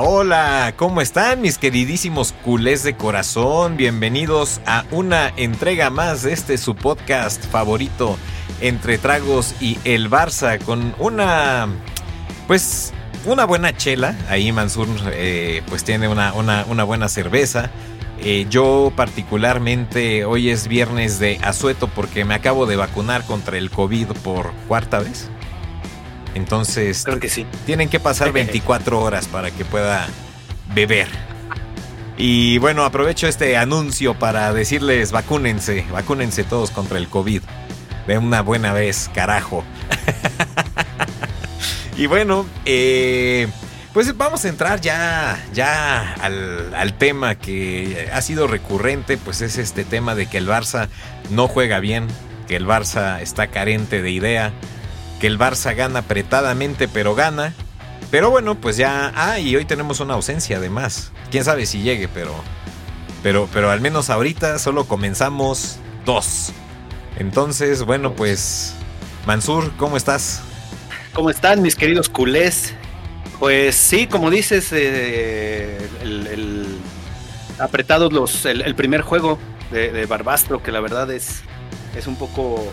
Hola, ¿cómo están mis queridísimos culés de corazón? Bienvenidos a una entrega más de este su podcast favorito, Entre Tragos y el Barça, con una, pues, una buena chela. Ahí Mansur, eh, pues, tiene una, una, una buena cerveza. Eh, yo particularmente hoy es viernes de asueto porque me acabo de vacunar contra el COVID por cuarta vez. Entonces, Creo que sí. tienen que pasar 24 horas para que pueda beber. Y bueno, aprovecho este anuncio para decirles vacúnense, vacúnense todos contra el COVID. De una buena vez, carajo. y bueno, eh, pues vamos a entrar ya, ya al, al tema que ha sido recurrente, pues es este tema de que el Barça no juega bien, que el Barça está carente de idea, que el Barça gana apretadamente, pero gana. Pero bueno, pues ya. Ah, y hoy tenemos una ausencia además. Quién sabe si llegue, pero. Pero, pero al menos ahorita solo comenzamos dos. Entonces, bueno, pues. Mansur, ¿cómo estás? ¿Cómo están mis queridos culés? Pues sí, como dices, eh, el, el- apretados los, el, el primer juego de, de Barbastro, que la verdad es, es un poco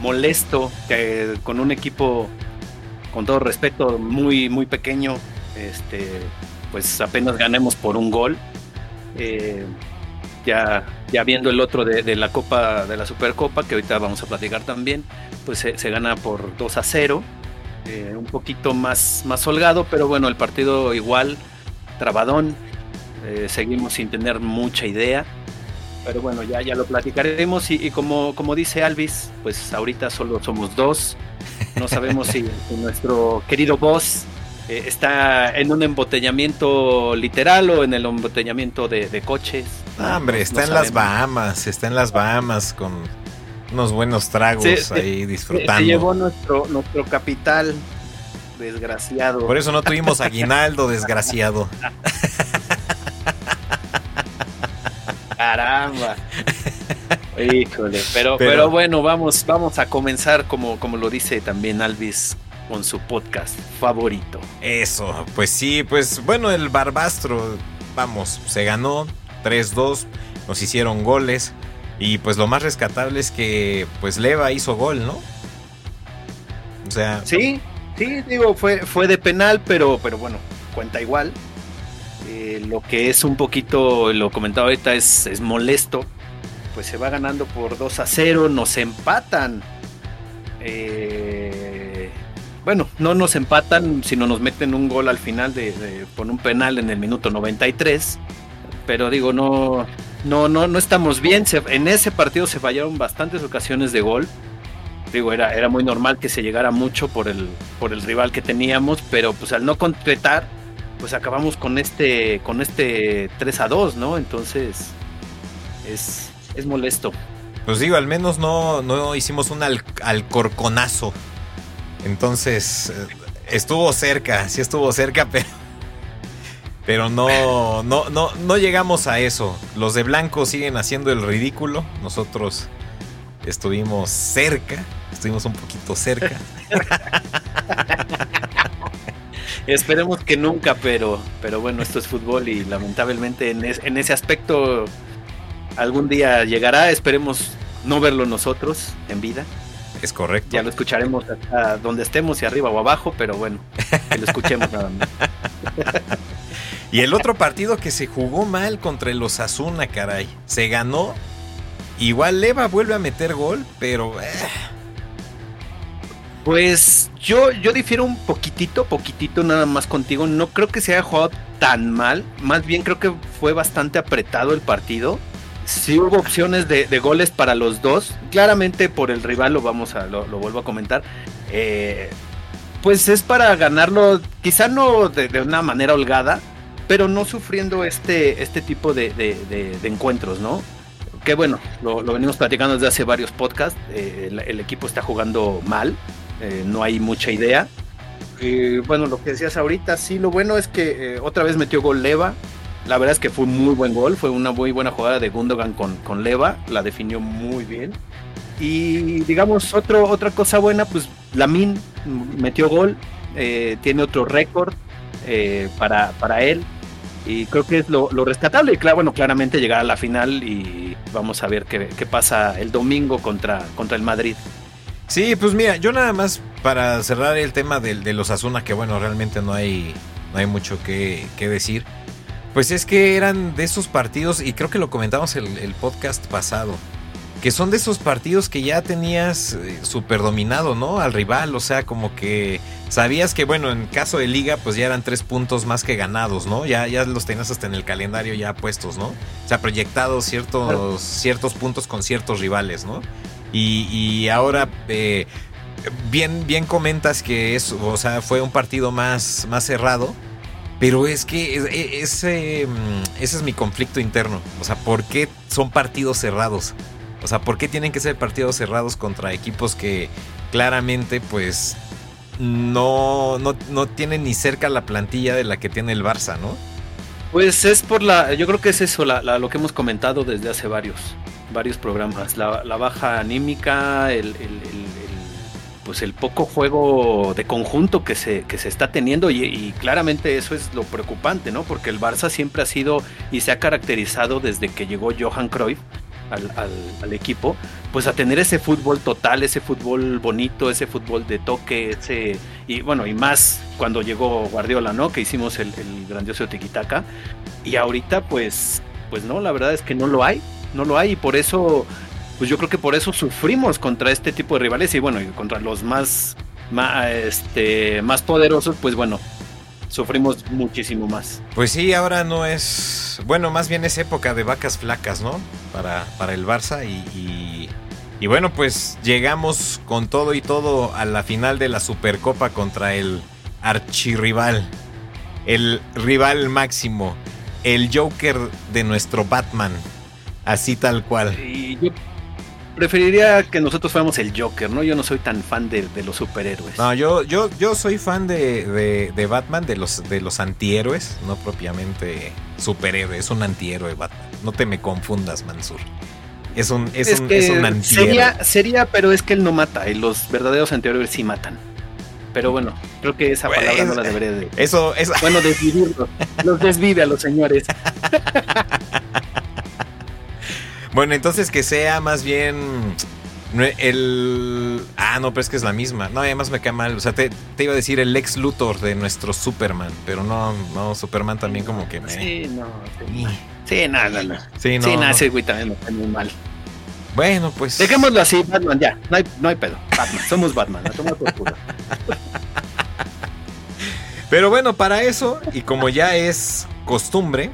molesto que con un equipo, con todo respeto, muy, muy pequeño, este, pues apenas ganemos por un gol. Eh, ya, ya viendo el otro de, la Copa, de la Supercopa, que ahorita vamos a platicar también, pues se, se gana por 2 a 0 eh, un poquito más, más holgado, pero bueno, el partido igual, trabadón, eh, seguimos sin tener mucha idea, pero bueno, ya, ya lo platicaremos y, y como, como dice Alvis, pues ahorita solo somos dos, no sabemos si, si nuestro querido boss eh, está en un embotellamiento literal o en el embotellamiento de, de coches. Ah, hombre, No- está no en las. Bahamas, está en las Bahamas con unos buenos tragos ahí disfrutando. se llevó nuestro, nuestro capital, desgraciado. Por eso no tuvimos aguinaldo, desgraciado. Caramba. Híjole, pero, Pero- pero, bueno, vamos, vamos a comenzar como, como lo dice también Alvis con su podcast favorito. Eso, pues sí, pues bueno, el Barbastro, vamos, se ganó 3-2, nos hicieron goles y pues lo más rescatable es que pues Leva hizo gol, ¿no? O sea, Sí, sí, digo, fue, fue de penal, pero, pero bueno, cuenta igual. Eh, lo que es un poquito, lo comentaba ahorita, es, es molesto. Pues se va ganando por 2 a 0, nos empatan. Eh, bueno, no nos empatan, sino nos meten un gol al final de, por un penal en el minuto 93. Pero digo, no, no, no, no estamos bien. En ese partido se fallaron bastantes ocasiones de gol. Digo, era, era muy normal que se llegara mucho por el, por el rival que teníamos, pero pues al no concretar, pues acabamos con este, con este 3 a 2, ¿no? Entonces, es, es molesto. pues digo, al menos no, no hicimos un al- alcorconazo. Entonces, eh, estuvo cerca, sí estuvo cerca, pero... Pero no, no, no, no llegamos a eso. Los de blanco siguen haciendo el ridículo. Nosotros estuvimos cerca, estuvimos un poquito cerca. Esperemos que nunca, pero, pero bueno, esto es fútbol y lamentablemente en, es- en ese aspecto algún día llegará. Esperemos no verlo nosotros en vida. Es correcto. Ya lo escucharemos hasta donde estemos, si arriba o abajo, pero bueno, que lo escuchemos nada más. Y el otro partido que se jugó mal contra el Osasuna, caray. Se ganó. Igual Leva vuelve a meter gol, pero... eh, Pues yo, yo difiero un poquitito, poquitito nada más contigo. No creo que se haya jugado tan mal. Más bien creo que fue bastante apretado el partido. Sí hubo opciones de, goles para los dos. Claramente por el rival lo vamos a, lo, vuelvo a comentar. Eh, pues es para ganarlo, quizá no de, una manera holgada, pero no sufriendo este, este tipo de, encuentros, ¿no? Que bueno, lo, venimos platicando desde hace varios podcasts. eh, el equipo está jugando mal, eh, no hay mucha idea. Y bueno, lo que decías ahorita, sí, lo bueno es que eh, otra vez metió gol Leva. La verdad es que fue muy buen gol, fue una muy buena jugada de Gundogan con, con Leva, la definió muy bien. Y digamos, otro, otra cosa buena, pues Lamin metió gol, eh, tiene otro récord eh, para, para él. Y creo que es lo, rescatable. Y claro, bueno, claramente llegar a la final y vamos a ver qué, qué pasa el domingo contra, contra el Madrid. Sí, pues mira, yo nada más para cerrar el tema de, de los Asuna, que bueno, realmente no hay, no hay mucho que, que, decir. Pues es que eran de esos partidos, y creo que lo comentamos el, el podcast pasado, que son de esos partidos que ya tenías eh, super dominado, ¿no? Al rival, o sea, como que sabías que, bueno, en caso de liga, pues ya eran tres puntos más que ganados, ¿no? Ya, ya los tenías hasta en el calendario ya puestos, ¿no? O sea, proyectados ciertos, ciertos puntos con ciertos rivales, ¿no? Y, ahora, eh, bien, bien comentas que eso, o sea, fue un partido más, más cerrado. Pero es que ese, mm, ese es mi conflicto interno. O sea, ¿por qué son partidos cerrados? O sea, ¿por qué tienen que ser partidos cerrados contra equipos que claramente pues no, no, tienen ni cerca la plantilla de la que tiene el Barça, ¿no? Pues es por la, yo creo que es eso, lo que hemos comentado desde hace varios, varios programas, la, baja anímica, el, pues el poco juego de conjunto que se, que se está teniendo y, claramente eso es lo preocupante, ¿no? Porque el Barça siempre ha sido y se ha caracterizado desde que llegó Johan Cruyff al, equipo, pues a tener ese fútbol total, ese fútbol bonito, ese fútbol de toque, ese y bueno, y más cuando llegó Guardiola, ¿no? Que hicimos el, grandioso tiquitaca. Y ahorita, pues, pues no, la verdad es que no lo hay, no lo hay, y por eso, pues yo creo que por eso sufrimos contra este tipo de rivales, y bueno, y contra los más, este, más poderosos, pues bueno, sufrimos muchísimo más. Pues sí, ahora no es, bueno, más bien es época de vacas flacas, ¿no? Para, para el Barça y, y, bueno, pues llegamos con todo y todo a la final de la Supercopa contra el archirrival, el rival máximo, el Joker de nuestro Batman, así tal cual. Y yo preferiría que nosotros fuéramos el Joker, ¿no? Yo no soy tan fan de, los superhéroes. No, yo, yo, yo soy fan de, de, Batman, de los, de los antihéroes, no propiamente superhéroe, es un antihéroe Batman. No te me confundas, Mansur. Es un, es, un, es un antihéroe. Sería, sería, pero es que él no mata, y los verdaderos antihéroes sí matan. Pero bueno, creo que esa palabra no la debería de. Eso, eso. Bueno, desvivirlos. los desvive a los señores. Bueno, entonces que sea más bien el... Ah, no, pero es que es la misma. No, además me cae mal. O sea, te, iba a decir el ex Luthor de nuestro Superman, pero no, no, Superman también como que me... Sí, no. Sí, sí no, no, no. Sí, no. Sí, no, ese güey también me cae muy mal. Bueno, pues... Dejémoslo así, Batman, ya. No hay, no hay pedo. Batman, somos Batman. La toma por culo. Pero bueno, para eso, y como ya es costumbre,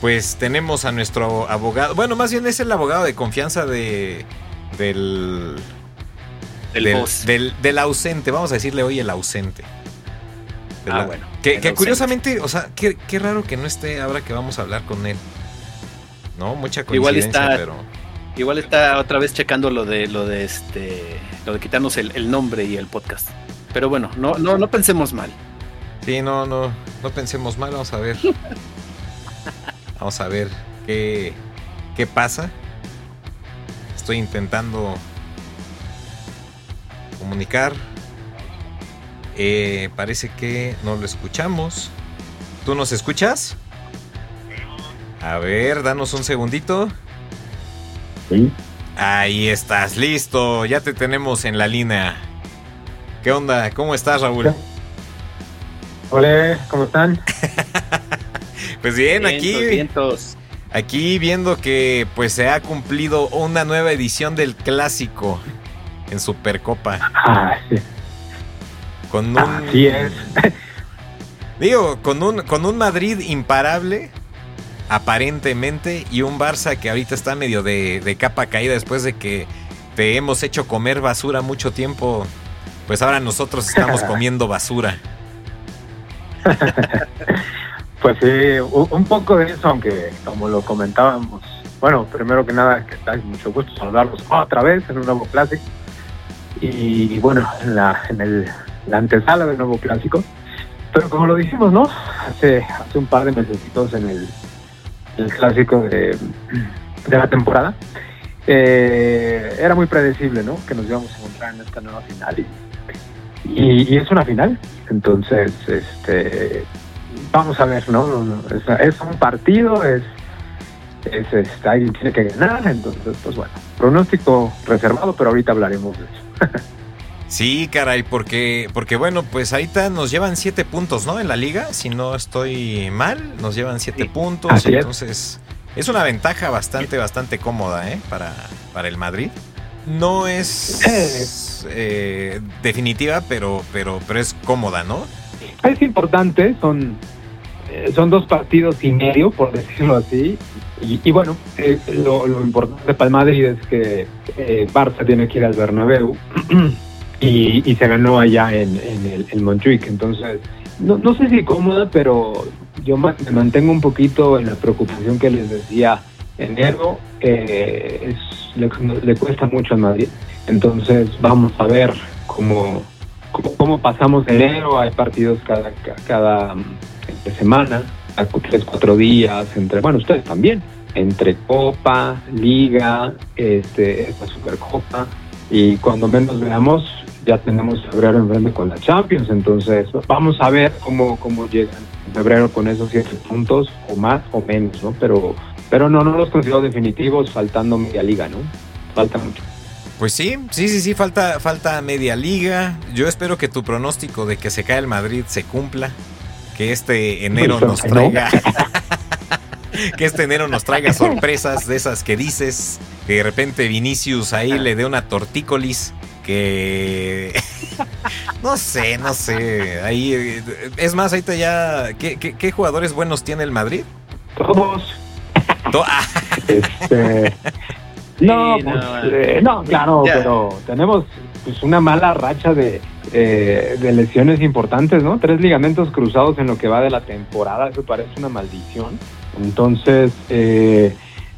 pues tenemos a nuestro abogado. Bueno, más bien es el abogado de confianza de del del, del, ausente. Vamos a decirle hoy el ausente. Ah, bueno. Que, curiosamente, o sea, qué, raro que no esté ahora que vamos a hablar con él. ¿No? Mucha coincidencia, igual está, pero. Igual está otra vez checando lo de lo de este. lo de quitarnos el, el nombre y el podcast. Pero bueno, no, no, no pensemos mal. Sí, no, no, no pensemos mal, vamos a ver. Vamos a ver qué, qué pasa. Estoy intentando comunicar. Eh, parece que no lo escuchamos. ¿Tú nos escuchas? A ver, danos un segundito. Sí. Ahí estás, listo. Ya te tenemos en la línea. ¿Qué onda? ¿Cómo estás, Raúl? Hola, ¿cómo están? Pues bien, aquí. Aquí viendo que pues se ha cumplido una nueva edición del clásico en Supercopa. Ah, sí. Con un. es. Digo, con un, con un Madrid imparable, aparentemente, y un Barça que ahorita está medio de, de capa caída después de que te hemos hecho comer basura mucho tiempo. Pues ahora nosotros estamos comiendo basura. Pues sí, un poco de eso, aunque como lo comentábamos, bueno, primero que nada, que tal, mucho gusto saludarlos otra vez en un nuevo clásico. Y bueno, en la, en el, la antesala del nuevo clásico. Pero como lo dijimos, ¿no? Hace, hace un par de meses en el, el clásico de, de la temporada, eh, era muy predecible, ¿no? Que nos íbamos a encontrar en esta nueva final. Y, y, es una final. Entonces, este, vamos a ver, ¿no? Es, un partido, es, es, este, alguien tiene que ganar, entonces, pues bueno, pronóstico reservado, pero ahorita hablaremos de eso. Sí, caray, porque, porque bueno, pues ahorita nos llevan siete puntos, ¿no? En la liga, si no estoy mal, nos llevan siete puntos, entonces es. una ventaja bastante, bastante cómoda, ¿eh? Para, para el Madrid. No es eh, definitiva, pero, pero, pero es cómoda, ¿no? Es importante, son, eh, son dos partidos y medio, por decirlo así. Y, bueno, eh, lo, importante para el Madrid es que Barça tiene que ir al Bernabéu. y, se ganó allá en, el, el, Montjuic. Entonces, no, sé si cómoda, pero yo me mantengo un poquito en la preocupación que les decía. Enero eh, es, le, cuesta mucho al Madrid. Entonces, vamos a ver cómo, cómo, pasamos enero. Hay partidos cada, cada semana, tres, cuatro días, entre, bueno, ustedes también, entre Copa, Liga, este, esta Supercopa. Y cuando menos veamos, ya tenemos febrero enfrente con la Champions, entonces vamos a ver cómo, cómo llegan en febrero con esos siete puntos, o más o menos, ¿no? Pero, pero no, no los considero definitivos, faltando media liga, ¿no? Falta mucho. Pues sí, sí, sí, sí, falta, falta media liga. Yo espero que tu pronóstico de que se cae el Madrid se cumpla. Que este enero pues, nos traiga. que este enero nos traiga sorpresas de esas que dices. Que de repente Vinicius ahí le dé una tortícolis que no sé, no sé. Ahí eh, es más, ahorita ya ¿qué, jugadores buenos tiene el Madrid? Todos. Ah. este, no, pues, eh, no, claro, pero tenemos pues una mala racha de, eh, de lesiones importantes, ¿no? Tres ligamentos cruzados en lo que va de la temporada, eso parece una maldición. Entonces,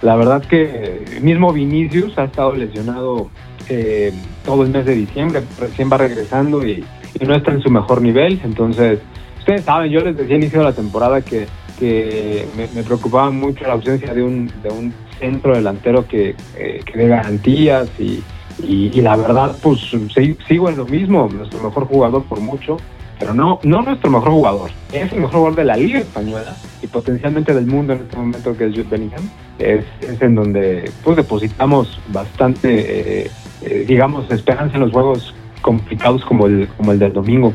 la verdad que mismo Vinicius ha estado lesionado eh, todo el mes de diciembre, recién va regresando y, no está en su mejor nivel. Entonces, ustedes saben, yo les decía al inicio de la temporada que, que me, preocupaba mucho la ausencia de un, de un centro delantero que, eh, que dé garantías y, y, la verdad, pues sigo en lo mismo, nuestro mejor jugador por mucho, pero no, no nuestro mejor jugador, es el mejor jugador de la Liga Española y potencialmente del mundo en este momento, que es Jude Bellingham. Es, en donde pues depositamos bastante eh, eh, digamos, esperanza en los juegos complicados como el, como el del domingo.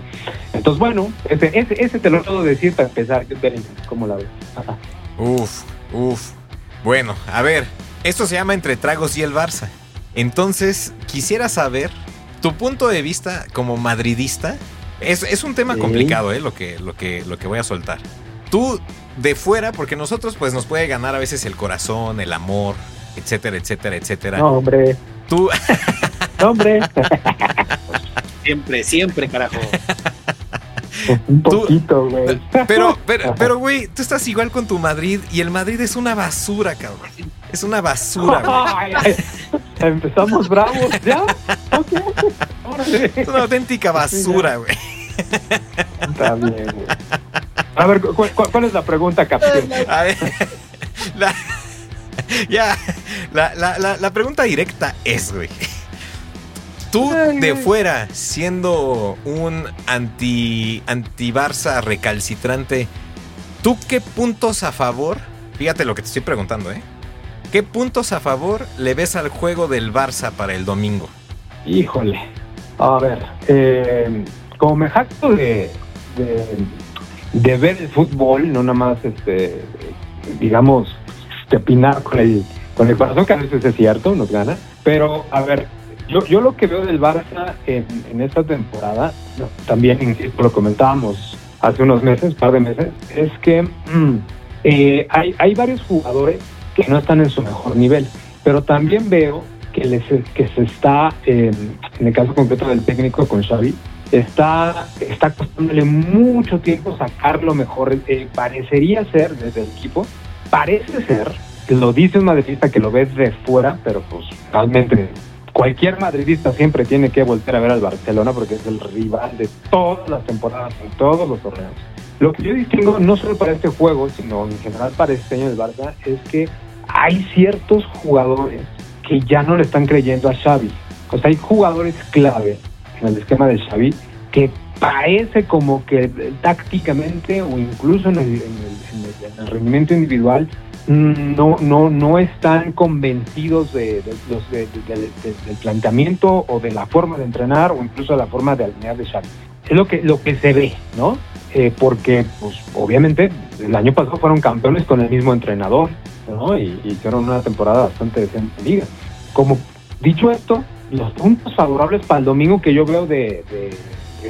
Entonces, bueno, ese, ese, te lo puedo decir para empezar, ¿cómo la ves? uf, uf. Bueno, a ver, esto se llama Entre Tragos y el Barça. Entonces, quisiera saber tu punto de vista como madridista. Es, es un tema complicado, ¿eh? Lo que, lo, que, lo que voy a soltar. Tú, de fuera, porque nosotros, pues, nos puede ganar a veces el corazón, el amor, etcétera, etcétera, etcétera. No, hombre. Tú. hombre. siempre, siempre, carajo. Un poquito, güey. Pero, pero, pero, güey, tú estás igual con tu Madrid y el Madrid es una basura, cabrón. Es una basura, güey. Empezamos bravos, ¿ya? Es una auténtica basura, güey. Está bien, güey. A ver, ¿cuál, es la pregunta, capitán? A ver, la, ya, la, la, la, pregunta directa es, güey. Tú de fuera, siendo un anti, anti Barça recalcitrante, ¿tú qué puntos a favor? Fíjate lo que te estoy preguntando, ¿eh? ¿Qué puntos a favor le ves al juego del Barça para el domingo? Híjole. A ver, eh, como me jacto de, de, de, ver el fútbol, no nada más, este, digamos, de opinar con el, con el corazón, que a veces es cierto, nos gana. Pero, a ver, yo, yo lo que veo del Barça en, en esta temporada, también lo comentábamos hace unos meses, par de meses, es que mm, eh, hay, hay varios jugadores que no están en su mejor nivel, pero también veo que, les, que se está, en el caso concreto del técnico con Xavi, está, está costándole mucho tiempo sacar lo mejor. Eh, parecería ser desde el equipo parece ser, lo dice un madridista que lo ves de fuera, pero pues realmente cualquier madridista siempre tiene que volver a ver al Barcelona porque es el rival de todas las temporadas en todos los torneos. Lo que yo distingo no solo para este juego, sino en general para este año del Barça, es que hay ciertos jugadores que ya no le están creyendo a Xavi. O sea, hay jugadores clave en el esquema de Xavi que parece como que tácticamente o incluso en el, rendimiento individual no, no, no están convencidos de, los, del planteamiento o de la forma de entrenar o incluso de la forma de alinear de Xavi. Es lo que, lo que se ve, ¿no? Eh, porque, pues, obviamente, el año pasado fueron campeones con el mismo entrenador, ¿no? Y, hicieron una temporada bastante decente en liga. Como dicho esto, los puntos favorables para el domingo que yo veo de,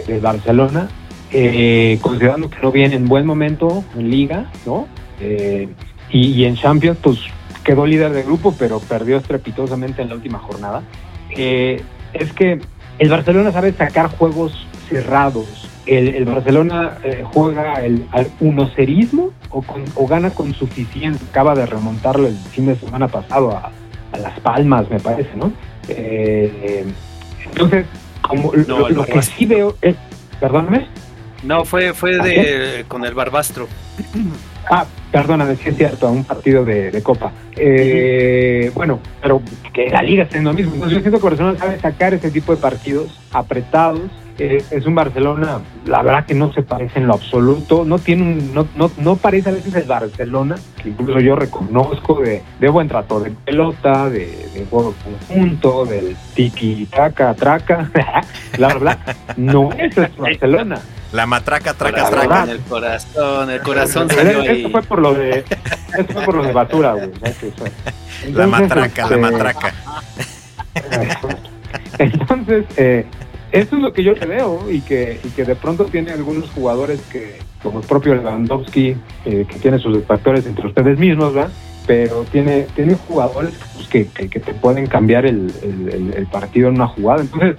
de, Barcelona, eh, considerando que no viene en buen momento en liga, ¿no? Eh, y, en Champions, pues quedó líder de grupo, pero perdió estrepitosamente en la última jornada. Eh, es que el Barcelona sabe sacar juegos cerrados. El, Barcelona juega el, al unocerismo o, o gana con suficiente. Acaba de remontarlo el fin de semana pasado a, a Las Palmas, me parece, ¿no? Eh, entonces, como lo, que sí veo es, perdóname. No, fue, fue de, con el Barbastro. Ah, perdóname, sí es cierto, un partido de, Copa. Eh, bueno, pero que la liga está en lo mismo. Entonces yo siento que Barcelona sabe sacar ese tipo de partidos apretados es un Barcelona, la verdad que no se parece en lo absoluto, no tiene un, no, no, no parece a veces el Barcelona, que incluso yo reconozco de, de buen trato de pelota, de, de juego conjunto, del tiki taca, traca, bla bla bla. No, es Barcelona. La matraca, traca, traca. En el corazón, el corazón salió ahí. Esto fue por lo de, esto fue por lo de Batura, güey. la matraca, la este, matraca. Entonces, eh, eso es lo que yo veo y que, y que de pronto tiene algunos jugadores que, como el propio Lewandowski, eh, que tiene sus factores entre ustedes mismos, ¿verdad? Pero tiene, tiene jugadores pues, que, que, te pueden cambiar el, el, partido en una jugada. Entonces,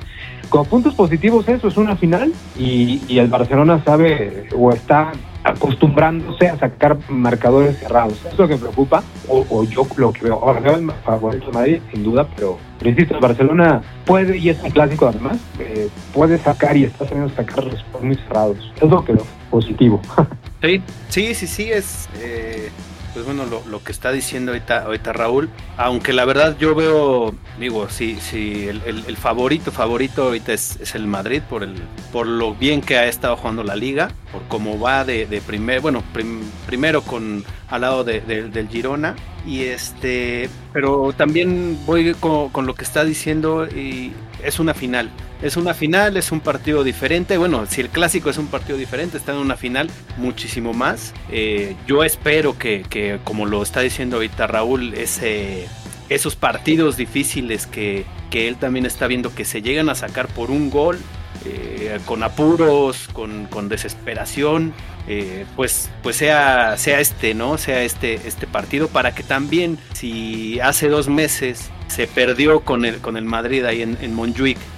como puntos positivos, eso es una final y, y el Barcelona sabe o está acostumbrándose a sacar marcadores cerrados. Eso es lo que preocupa, o, yo lo que veo. Ahora veo el favorito de Madrid, sin duda, pero, pero insisto, el Barcelona puede, y es un clásico además, eh, puede sacar y está sabiendo sacar resultados muy cerrados. Es lo que veo positivo. Sí, sí, sí, sí, es... Eh pues bueno, lo, que está diciendo ahorita, ahorita, Raúl, aunque la verdad yo veo, digo, sí, sí, el, favorito, favorito ahorita es, el Madrid por el, por lo bien que ha estado jugando la liga, por cómo va de, primer, bueno, primero con al lado del Girona, y este, pero también voy con lo que está diciendo y es una final. Es una final, es un partido diferente. Bueno, si el clásico es un partido diferente, está en una final muchísimo más. Eh, yo espero que, como lo está diciendo ahorita Raúl, ese, esos partidos difíciles que, él también está viendo que se llegan a sacar por un gol, eh, con apuros, con, desesperación, eh, pues, pues sea, sea este, ¿no? Sea este, este partido para que también, si hace dos meses se perdió con el, con el Madrid ahí en, en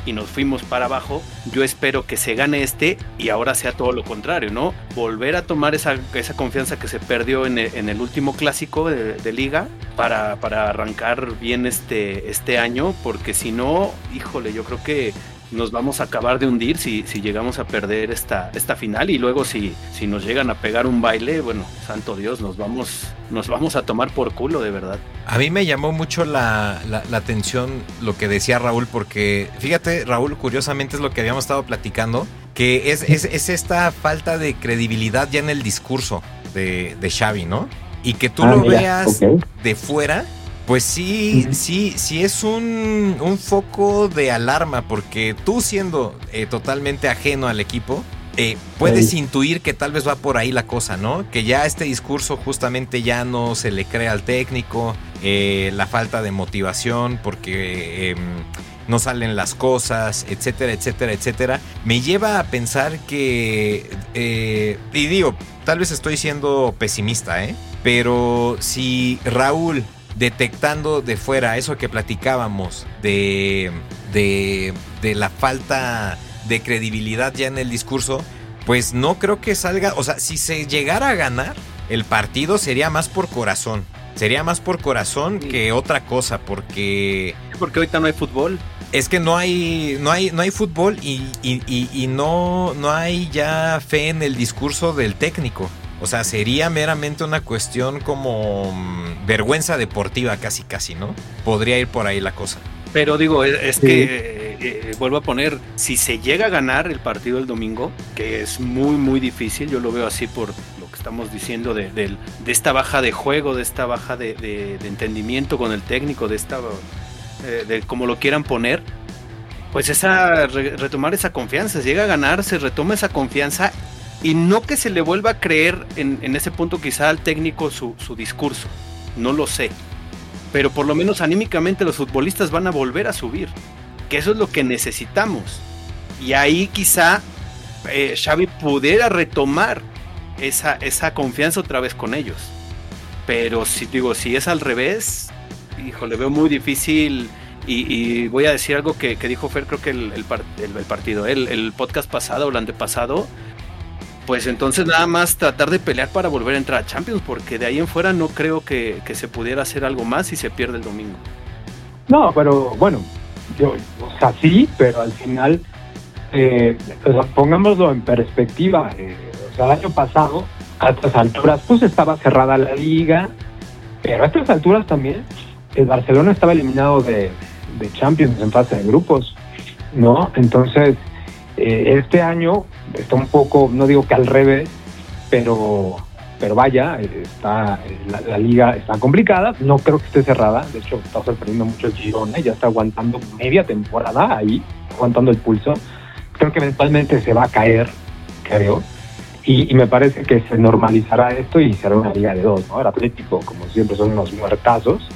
y nos fuimos para abajo, yo espero que se gane este y ahora sea todo lo contrario, ¿no? Volver a tomar esa, esa confianza que se perdió en el, en el último clásico de, liga para, para, arrancar bien este, este año, porque si no, híjole, yo creo que nos vamos a acabar de hundir si, si llegamos a perder esta, esta final y luego si, si nos llegan a pegar un baile, bueno, santo Dios, nos vamos, nos vamos a tomar por culo de verdad. A mí me llamó mucho la, la, atención lo que decía Raúl, porque fíjate, Raúl, curiosamente es lo que habíamos estado platicando, que es, es, es esta falta de credibilidad ya en el discurso de, de Xavi, ¿no? Y que tú ah, lo veas de fuera pues sí, sí, sí es un, foco de alarma porque tú siendo eh, totalmente ajeno al equipo, eh, puedes intuir que tal vez va por ahí la cosa, ¿no? Que ya este discurso justamente ya no se le cree al técnico, eh, la falta de motivación porque em, no salen las cosas, etcétera, etcétera, etcétera, me lleva a pensar que, y digo, tal vez estoy siendo pesimista, ¿eh? Pero si Raúl detectando de fuera eso que platicábamos de, de, de la falta de credibilidad ya en el discurso, pues no creo que salga, o sea, si se llegara a ganar, el partido sería más por corazón. Sería más por corazón que otra cosa, porque... Porque ahorita no hay fútbol. Es que no hay, no hay, no hay fútbol y, y, y no, no hay ya fe en el discurso del técnico. O sea, sería meramente una cuestión como mm, vergüenza deportiva casi casi, ¿no? Podría ir por ahí la cosa. Pero digo, es, que eh, vuelvo a poner, si se llega a ganar el partido el domingo, que es muy, muy difícil, yo lo veo así por lo que estamos diciendo de, de, esta baja de juego, de esta baja de, de entendimiento con el técnico, de esta, eh, de como lo quieran poner, pues esa, retomar esa confianza, si llega a ganar, se retoma esa confianza y no que se le vuelva a creer en, en ese punto quizá al técnico su, su discurso, no lo sé pero por lo menos anímicamente los futbolistas van a volver a subir, que eso es lo que necesitamos. Y ahí quizá eh, Xavi pudiera retomar esa, esa confianza otra vez con ellos. Pero si digo, si es al revés, híjole, veo muy difícil. Y, voy a decir algo que, dijo Fer, creo que el, el, partido, el, el podcast pasado o el antepasado, pues entonces nada más tratar de pelear para volver a entrar a Champions, porque de ahí en fuera no creo que, se pudiera hacer algo más si se pierde el domingo. No, pero bueno, yo, o sea, sí, pero al final, eh, pongámoslo en perspectiva, eh, o sea, el año pasado, a estas alturas, pues estaba cerrada la liga, pero a estas alturas también, el Barcelona estaba eliminado de, de Champions en fase de grupos, ¿no? Entonces, eh, este año está un poco, no digo que al revés, pero, pero vaya, está la, liga está complicada, no creo que esté cerrada, de hecho está sorprendiendo mucho el Girona, ya está aguantando media temporada ahí, aguantando el pulso, creo que eventualmente se va a caer, creo, y, me parece que se normalizará esto y será una liga de dos, ¿no? El Atlético, como siempre, son unos muertazos,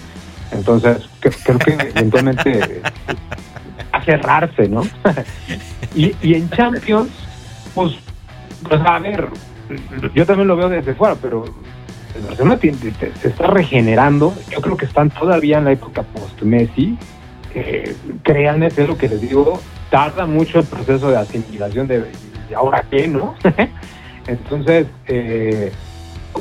entonces creo que eventualmente a cerrarse, ¿no? y, en Champions pues, pues, a ver, yo también lo veo desde fuera, pero el Barcelona se está regenerando. Yo creo que están todavía en la época post-Messi. Eh, créanme, es lo que les digo, tarda mucho el proceso de asimilación de, ahora qué, ¿no? Entonces, eh,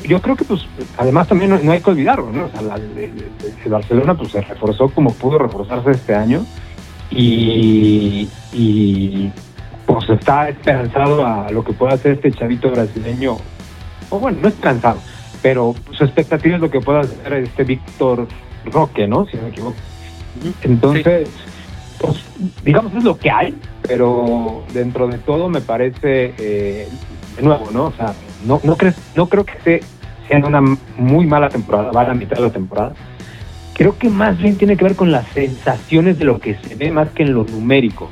yo creo que, pues, además también no, hay que olvidarlo, ¿no? O sea, el, Barcelona, pues, se reforzó como pudo reforzarse este año y, y pues está esperanzado a lo que pueda hacer este chavito brasileño, o bueno, no es esperanzado, pero su expectativa es lo que pueda hacer este Víctor Roque, ¿no? Si no me equivoco. Entonces, pues digamos es lo que hay, pero dentro de todo me parece, eh, de nuevo, ¿no? O sea, no, no, crees, no creo que esté siendo una muy mala temporada, va a la mitad de la temporada. Creo que más bien tiene que ver con las sensaciones de lo que se ve más que en lo numérico.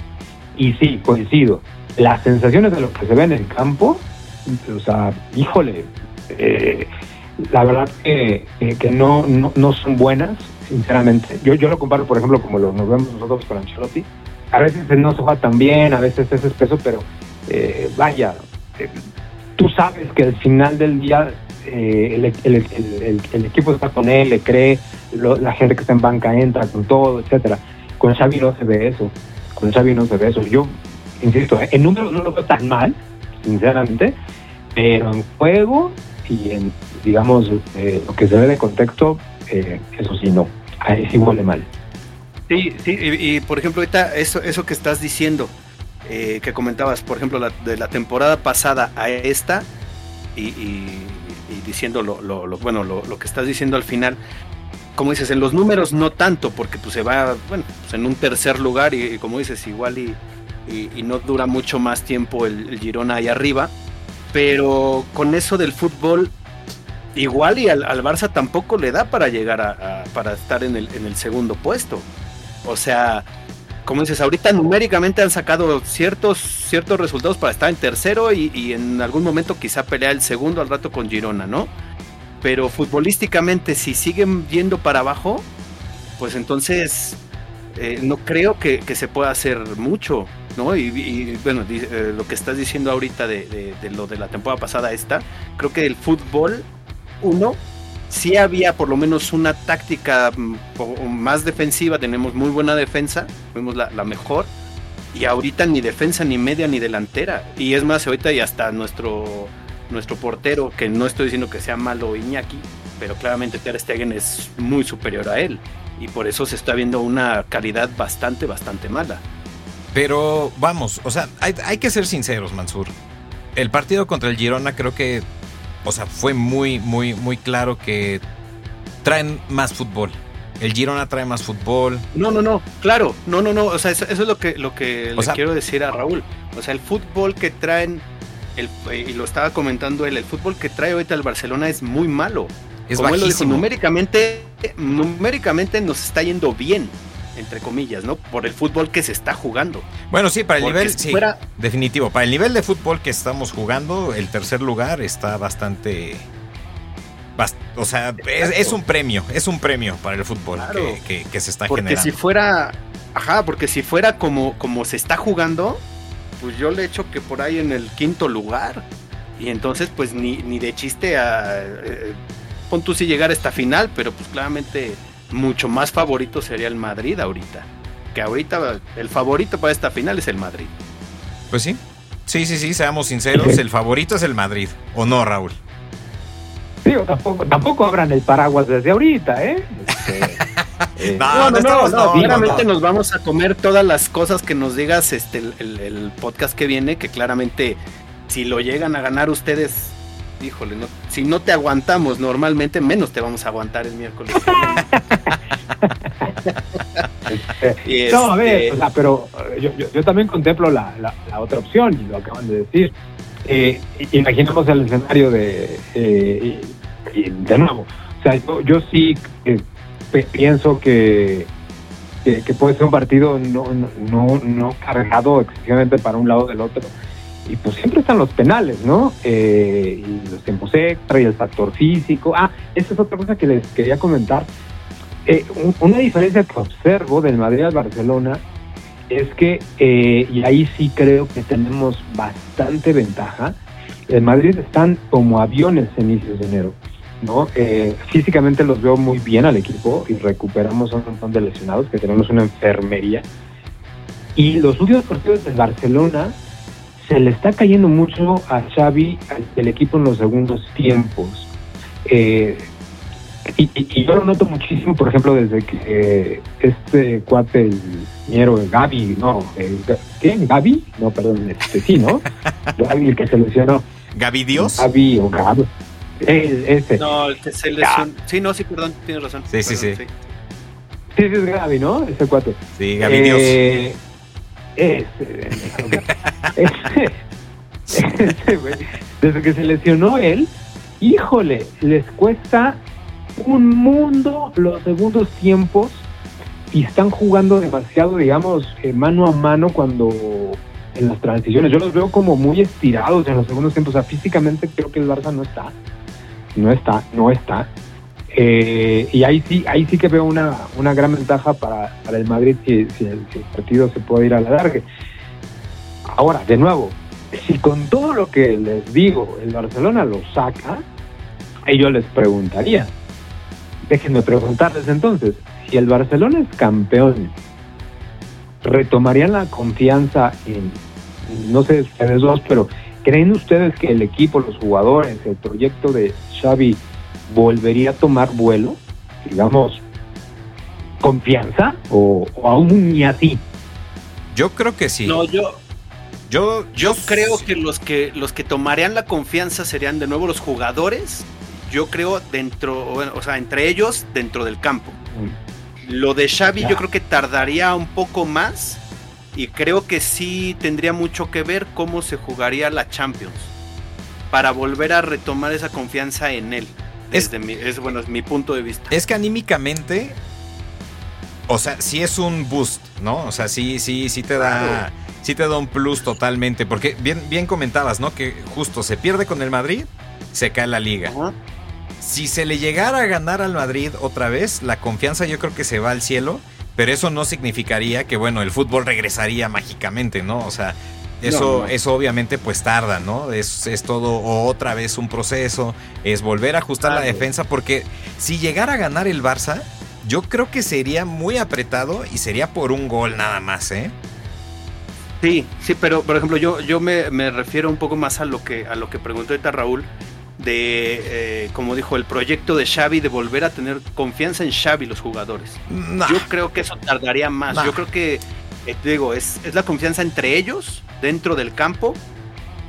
Y sí, coincido. Las sensaciones de lo que se ve en el campo, o sea, híjole, eh, la verdad que, que no, no, son buenas, sinceramente. Yo, yo lo comparo, por ejemplo, como lo, nos vemos nosotros con Ancelotti. A veces no se juega tan bien, a veces es espeso, pero eh, vaya, eh, tú sabes que al final del día el, el, equipo está con él, le cree, la gente que está en banca entra con todo, etcétera. Con Xavi no se ve eso con Xavi no se ve eso. Yo, insisto, ¿eh? en números no lo veo tan mal, sinceramente, pero en juego y en, digamos, eh, lo que se ve de contexto, eh, eso sí no, ahí sí huele mal. Sí, sí, y, por ejemplo, ahorita eso, eso que estás diciendo, que comentabas, por ejemplo, de la temporada pasada a esta, y, diciendo lo, lo, bueno, lo, lo, que estás diciendo al final, como dices, en los números no tanto, porque pues se va, bueno, pues, en un tercer lugar y, como dices, igual y, no dura mucho más tiempo el, Girona ahí arriba, pero con eso del fútbol, igual y al, Barça tampoco le da para llegar a, para estar en el, en el segundo puesto. O sea, como dices, ahorita numéricamente han sacado ciertos, ciertos resultados para estar en tercero y, en algún momento quizá pelear el segundo al rato con Girona, ¿no? Pero futbolísticamente si siguen yendo para abajo, pues entonces eh, no creo que, se pueda hacer mucho, ¿no? Y, bueno, eh, lo que estás diciendo ahorita de, lo de la temporada pasada esta, creo que el fútbol, uno, sí había por lo menos una táctica mm, más defensiva, tenemos muy buena defensa, fuimos la, la mejor, y ahorita ni defensa, ni media, ni delantera. Y es más, ahorita y hasta nuestro nuestro portero, que no estoy diciendo que sea malo Iñaki, pero claramente Ter Stegen es muy superior a él. Y por eso se está viendo una calidad bastante, bastante mala. Pero vamos, o sea, hay, que ser sinceros, Mansur. El partido contra el Girona creo que, o sea, fue muy, muy, muy claro que traen más fútbol. El Girona trae más fútbol. No, no, no, claro, no, no, no, o sea, eso, es lo que, lo que le quiero decir a Raúl. O sea, el fútbol que traen, el, y lo estaba comentando él, el fútbol que trae ahorita el Barcelona es muy malo. Es Como numéricamente, numéricamente nos está yendo bien, entre comillas, ¿no? Por el fútbol que se está jugando. Bueno, sí, para el nivel, sí, definitivo. Para el nivel de fútbol que estamos jugando, el tercer lugar está bastante o sea, es, un premio, es un premio para el fútbol que, se está porque generando. Porque si fuera, ajá, porque si fuera como, como se está jugando, pues yo le echo que por ahí en el quinto lugar. Y entonces, pues ni, ni de chiste a. Eh, pon tú si llegar a esta final, pero pues claramente mucho más favorito sería el Madrid ahorita. Que ahorita el favorito para esta final es el Madrid. Pues sí. Sí, sí, sí, seamos sinceros, el favorito es el Madrid. ¿O no, Raúl? Digo, tampoco, tampoco abran el paraguas desde ahorita, ¿eh? Este, eh no, no, no, claramente nos vamos a comer todas las cosas que nos digas este el, podcast que viene, que claramente si lo llegan a ganar ustedes, híjole, no, si no te aguantamos normalmente, menos te vamos a aguantar el miércoles. no, a ver, este o sea, pero yo, yo, también contemplo la, la, otra opción, y lo acaban de decir. Eh, imaginemos el escenario de, eh, de nuevo, o sea, yo, sí eh, pienso que, que, puede ser un partido no, no, no cargado excesivamente para un lado del otro. Y pues siempre están los penales, ¿no? y los tiempos extra y el factor físico. Ah, esa es otra cosa que les quería comentar. una diferencia que observo del Madrid al Barcelona es que, eh, y ahí sí creo que tenemos bastante ventaja, en Madrid están como aviones en inicios de enero. ¿No? Eh, físicamente los veo muy bien al equipo y recuperamos a un montón de lesionados, que tenemos una enfermería. Y los últimos partidos de Barcelona se le está cayendo mucho a Xavi, al equipo en los segundos tiempos. Eh, y, yo lo noto muchísimo, por ejemplo, desde que este cuate, el ñero Gaby, no, ¿qué? ¿Gaby? No, perdón, este, sí, ¿no? Gaby, el que se lesionó. ¿Gaby Dios? Gaby o Gaby. Ese. No, el que se lesionó. Sí, no, sí, perdón, tienes razón. Sí, sí, sí. Sí, sí, es Gaby, ¿no? Ese cuate. Sí, Gaby Dios. Eh, ese, ese, ese, güey. Desde que se lesionó él, híjole, les cuesta un mundo los segundos tiempos y están jugando demasiado, digamos, eh, mano a mano cuando en las transiciones. Yo los veo como muy estirados en los segundos tiempos. O sea, físicamente creo que el Barça no está. No está, no está. Eh, y ahí sí, ahí sí que veo una, una gran ventaja para, para el Madrid si, si, el, partido se puede ir a la larga. Ahora, de nuevo, si con todo lo que les digo el Barcelona lo saca, yo les preguntaría, Déjenme preguntarles entonces, si el Barcelona es campeón, ¿retomarían la confianza en, no sé ustedes dos, pero ¿creen ustedes que el equipo, los jugadores, el proyecto de Xavi volvería a tomar vuelo? Digamos, confianza o, aún ni así? Yo creo que sí. No, yo, yo, yo, creo que los que los que tomarían la confianza serían de nuevo los jugadores yo creo dentro, o sea, entre ellos dentro del campo. Mm. Lo de Xavi yo creo que tardaría un poco más y creo que sí tendría mucho que ver cómo se jugaría la Champions para volver a retomar esa confianza en él. Desde es, mi, es bueno, es mi punto de vista. Es que anímicamente, o sea, sí es un boost, ¿no? O sea, sí, sí, sí te da, sí te da un plus totalmente, porque bien, bien comentabas, ¿no? Que justo se pierde con el Madrid, se cae la liga si se le llegara a ganar al Madrid otra vez, la confianza yo creo que se va al cielo, pero eso no significaría que, bueno, el fútbol regresaría mágicamente, ¿no? O sea, eso, eso obviamente pues tarda, ¿no? Es, es, todo otra vez un proceso, es volver a ajustar la defensa, porque si llegara a ganar el Barça, yo creo que sería muy apretado y sería por un gol nada más, ¿eh? Sí, sí, pero por ejemplo yo, yo me, me refiero un poco más a lo que, a lo que preguntó ahorita Raúl, de, eh, como dijo, el proyecto de Xavi de volver a tener confianza en Xavi los jugadores. Yo creo que eso tardaría más. Yo creo que, eh, digo, es, es, la confianza entre ellos, dentro del campo,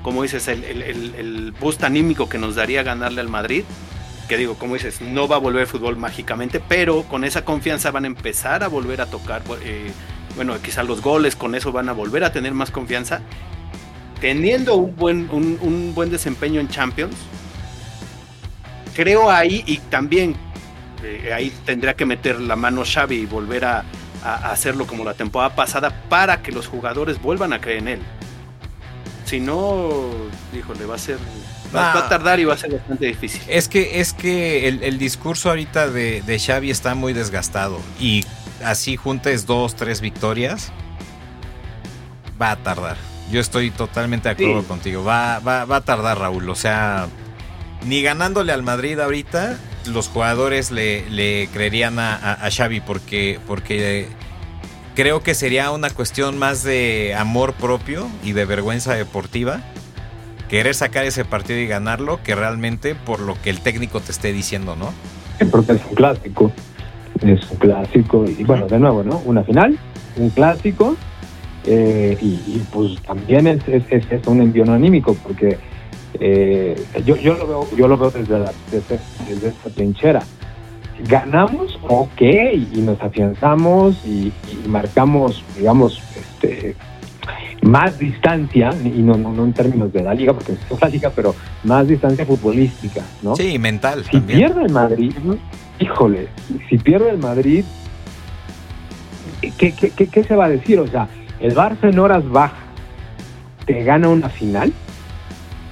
como dices, el, el, el, boost anímico que nos daría ganarle al Madrid. que digo, como dices, no va a volver el fútbol mágicamente, pero con esa confianza van a empezar a volver a tocar, eh, bueno, quizás los goles, con eso van a volver a tener más confianza. Teniendo un buen, un, buen desempeño en Champions, creo ahí, y también eh, ahí tendría que meter la mano Xavi y volver a, hacerlo como la temporada pasada para que los jugadores vuelvan a creer en él. Si no, híjole, va a ser Va, a tardar y va a ser bastante difícil. Es que, es que el, discurso ahorita de, de, Xavi está muy desgastado. Y así juntes dos, tres victorias, va a tardar. Yo estoy totalmente de acuerdo contigo. Va, va, va, a tardar, Raúl. O sea, ni ganándole al Madrid ahorita, los jugadores le, le creerían a, Xavi porque, porque creo que sería una cuestión más de amor propio y de vergüenza deportiva querer sacar ese partido y ganarlo que realmente por lo que el técnico te esté diciendo, ¿no? porque es un clásico. Es un clásico. Y bueno, de nuevo, ¿no? Una final, un clásico. Eh, y, pues también es, es, un envío anímico, porque eh, yo, yo, lo veo, yo lo veo desde, la, desde, desde esta trinchera. Ganamos, ok, y nos afianzamos y, y marcamos, digamos, este, más distancia, y no, no, en términos de la liga, porque es la liga, pero más distancia futbolística, ¿no? Sí, mental. Si pierde el Madrid, híjole, si pierde el Madrid, ¿qué, qué, qué, se va a decir? O sea, el Barça en horas bajas te gana una final,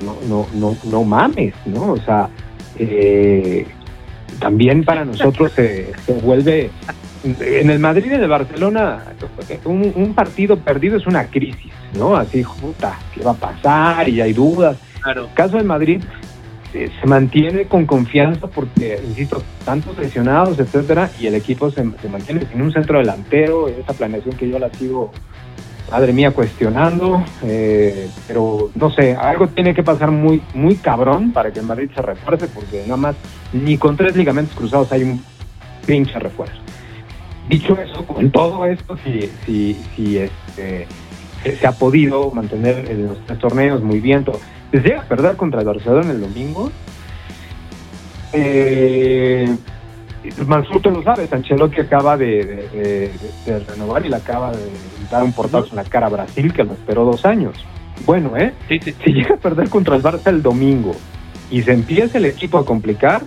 no, no, no, no mames, ¿no? O sea, eh, también para nosotros se, se vuelve en el Madrid y en el Barcelona, un, partido perdido es una crisis, ¿no? Así, puta, ¿qué va a pasar? Y hay dudas. Claro. El caso del Madrid eh, se mantiene con confianza porque, insisto, tantos lesionados, etcétera, y el equipo se, mantiene sin un centro delantero, esa planeación que yo la sigo, madre mía, cuestionando, eh, pero no sé, algo tiene que pasar muy, muy cabrón para que el Madrid se refuerce, porque nada más ni con tres ligamentos cruzados hay un pinche refuerzo. Dicho eso, con todo esto, si, si, si este, se ha podido mantener en los tres torneos muy bien, todo. Llega a perder contra el Barcelona el domingo, eh, Mansur lo sabe, Ancelotti acaba de, renovar y le acaba de dar un portazo en la cara a Brasil que lo esperó dos años. Bueno, ¿eh? Si llega a perder contra el Barça el domingo y se empieza el equipo a complicar,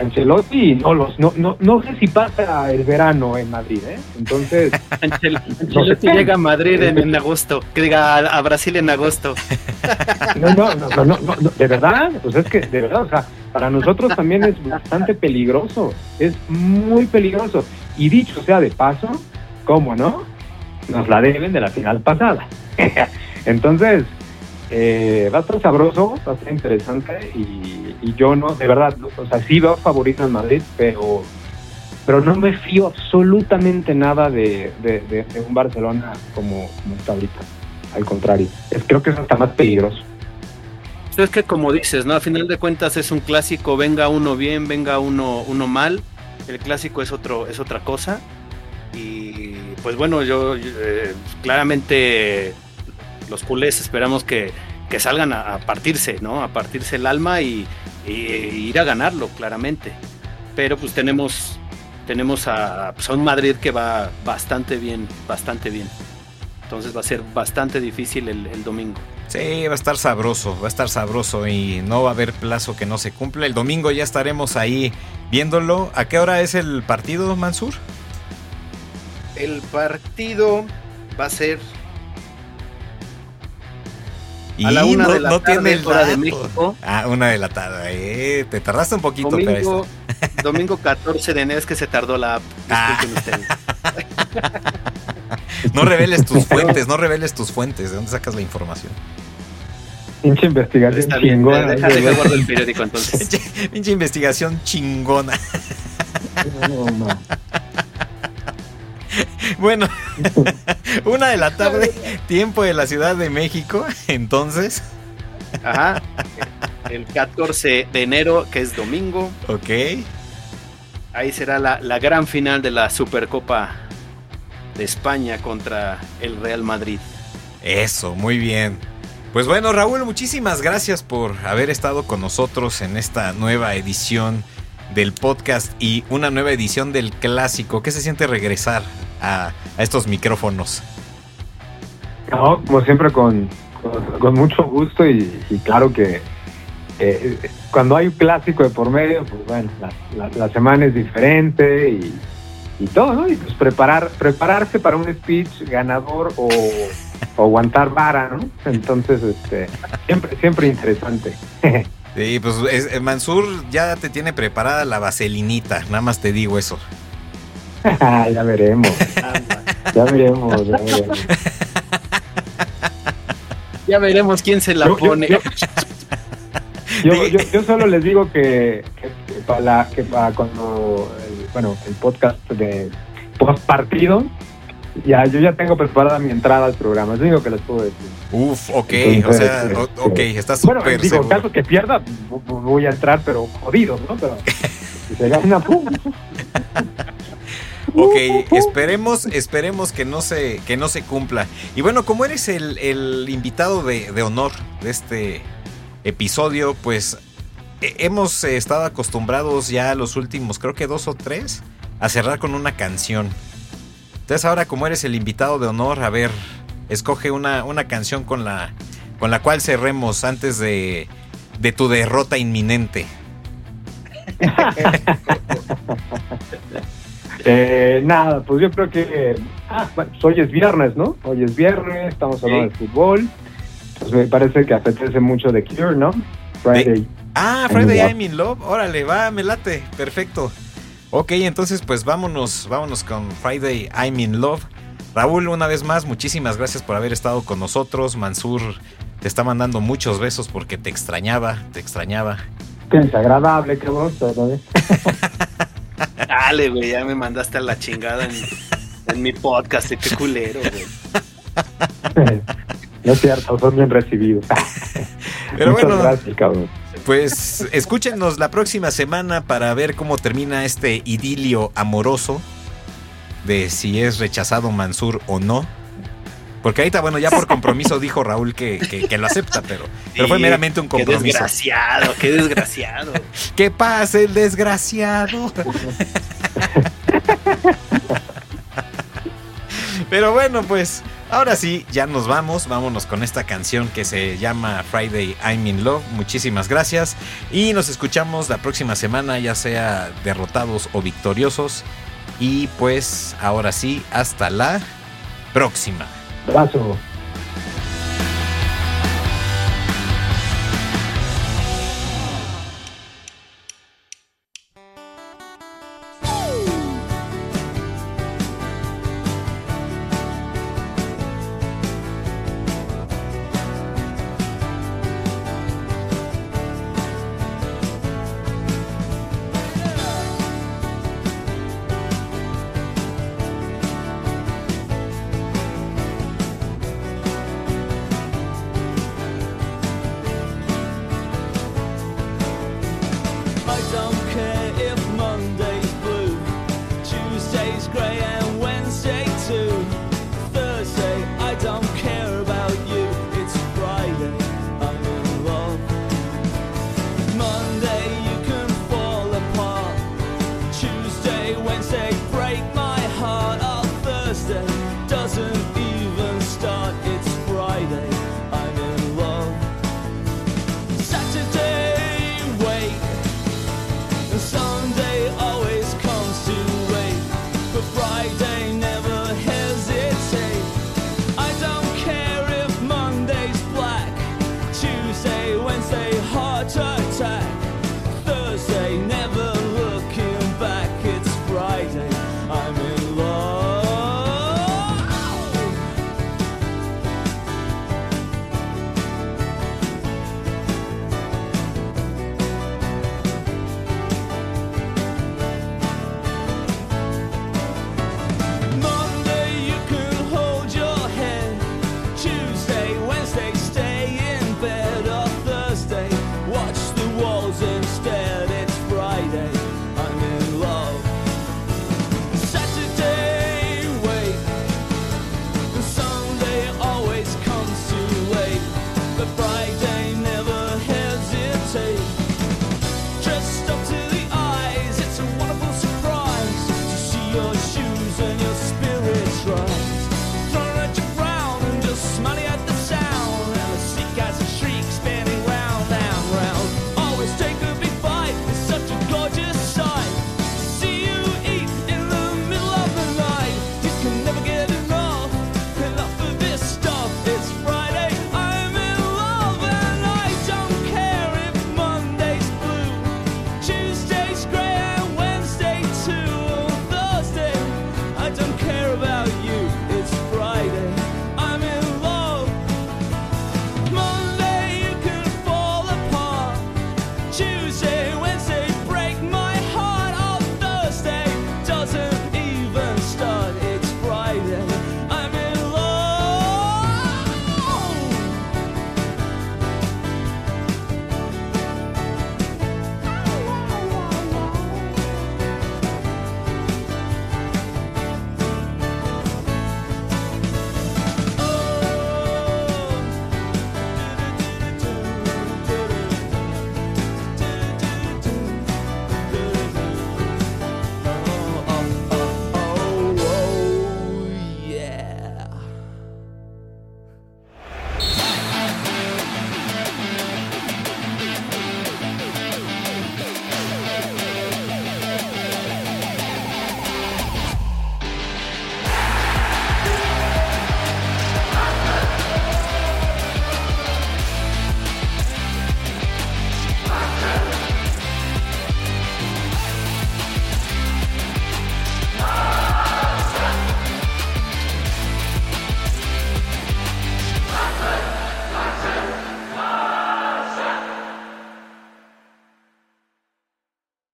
Ancelotti no los no, no, no sé si pasa el verano en Madrid, ¿eh? Entonces Ancelotti llega a Madrid en, agosto, que diga a, Brasil en agosto. No, no, no, no, no, de verdad, pues es que de verdad, o sea, para nosotros también es bastante peligroso, es muy peligroso. Y dicho sea de paso, ¿cómo no? Nos la deben de la final pasada. Entonces, eh, va a estar sabroso, va a estar interesante y, yo no, de verdad, o sea, sí veo favorito en Madrid, pero pero no me fío absolutamente nada de, un Barcelona como, está ahorita. Al contrario, creo que es hasta más peligroso. Es que como dices, ¿no? A final de cuentas es un clásico, venga uno bien, venga uno, uno mal. El clásico es otro, es otra cosa. Y pues bueno, yo eh, claramente los culés esperamos que, salgan a, partirse, ¿no? A partirse el alma y, ir a ganarlo, claramente. Pero pues tenemos, tenemos a, pues, un Madrid que va bastante bien, bastante bien. Entonces va a ser bastante difícil el, domingo. Sí, va a estar sabroso, va a estar sabroso y no va a haber plazo que no se cumpla. El domingo ya estaremos ahí viéndolo. ¿A qué hora es el partido, Mansur? El partido va a ser a la una de la tarde, tiene hora de México. Ah, una de la tarde. Eh, te tardaste un poquito, domingo, domingo 14 de enero es que se tardó la app. Ah. no reveles tus fuentes, no reveles tus fuentes. ¿De dónde sacas la información? Pinche investigación chingona. Déjate que guardo el periódico entonces. Pinche investigación chingona. No, no. Bueno, una de la tarde, tiempo de la Ciudad de México, entonces. Ajá. El 14 de enero, que es domingo. Ok. Ahí será la, la gran final de la Supercopa de España contra el Real Madrid. Eso, muy bien. Pues bueno, Raúl, muchísimas gracias por haber estado con nosotros en esta nueva edición del podcast y una nueva edición del clásico. ¿Qué se siente regresar a, estos micrófonos? No, como siempre con, con, mucho gusto y, claro que eh, cuando hay un clásico de por medio, pues bueno, la, semana es diferente y, y, todo, ¿no? Y pues preparar, prepararse para un speech ganador o o aguantar vara, ¿no? Entonces, este, siempre, siempre interesante. Sí, pues es, eh, Mansur ya te tiene preparada la vaselinita, nada más te digo eso. ya veremos. ya veremos, ya veremos. Ya veremos quién se la pone. Yo, yo, solo les digo que, para, que para cuando, bueno, el podcast de post partido, ya, yo ya tengo preparada mi entrada al programa, es lo único que les puedo decir. Uf, ok, o sea, este, ok, está súper Bueno, digo, en caso que pierda, voy a entrar, pero jodido, ¿no? Pero si se gana, pum. Ok, esperemos, esperemos que no se, que no se cumpla. Y bueno, como eres el, el invitado de, de, honor de este episodio, pues hemos estado acostumbrados ya los últimos, creo que dos o tres, a cerrar con una canción. Entonces ahora como eres el invitado de honor, a ver, escoge una, una canción con la, con la cual cerremos antes de, de tu derrota inminente. eh, nada, pues yo creo que ah, hoy es viernes, ¿no? Hoy es viernes, estamos hablando de fútbol. Pues me parece que apetece mucho de Cure, ¿no? Friday. ah, Friday I'm in Love. Órale, va, me late. Perfecto. Ok, entonces pues vámonos, vámonos con Friday I'm in Love. Raúl, una vez más, muchísimas gracias por haber estado con nosotros. Mansur te está mandando muchos besos porque te extrañaba, te extrañaba. Qué desagradable, qué bonito, Dale, güey, ya me mandaste a la chingada en, mi podcast, qué culero, güey. No es cierto, son bien recibidos. Pero bueno, gracias, cabrón. Pues escúchenos la próxima semana para ver cómo termina este idilio amoroso de si es rechazado Mansur o no. Porque ahorita, bueno, ya por compromiso dijo Raúl que, lo acepta, pero, pero fue meramente un compromiso. Qué desgraciado, qué desgraciado. ¿Qué pasa, el desgraciado? pero bueno, pues Ahora sí, ya nos vamos, vámonos con esta canción que se llama Friday I'm in Love. Muchísimas gracias y nos escuchamos la próxima semana, ya sea derrotados o victoriosos. Y pues ahora sí, hasta la próxima. Abraço.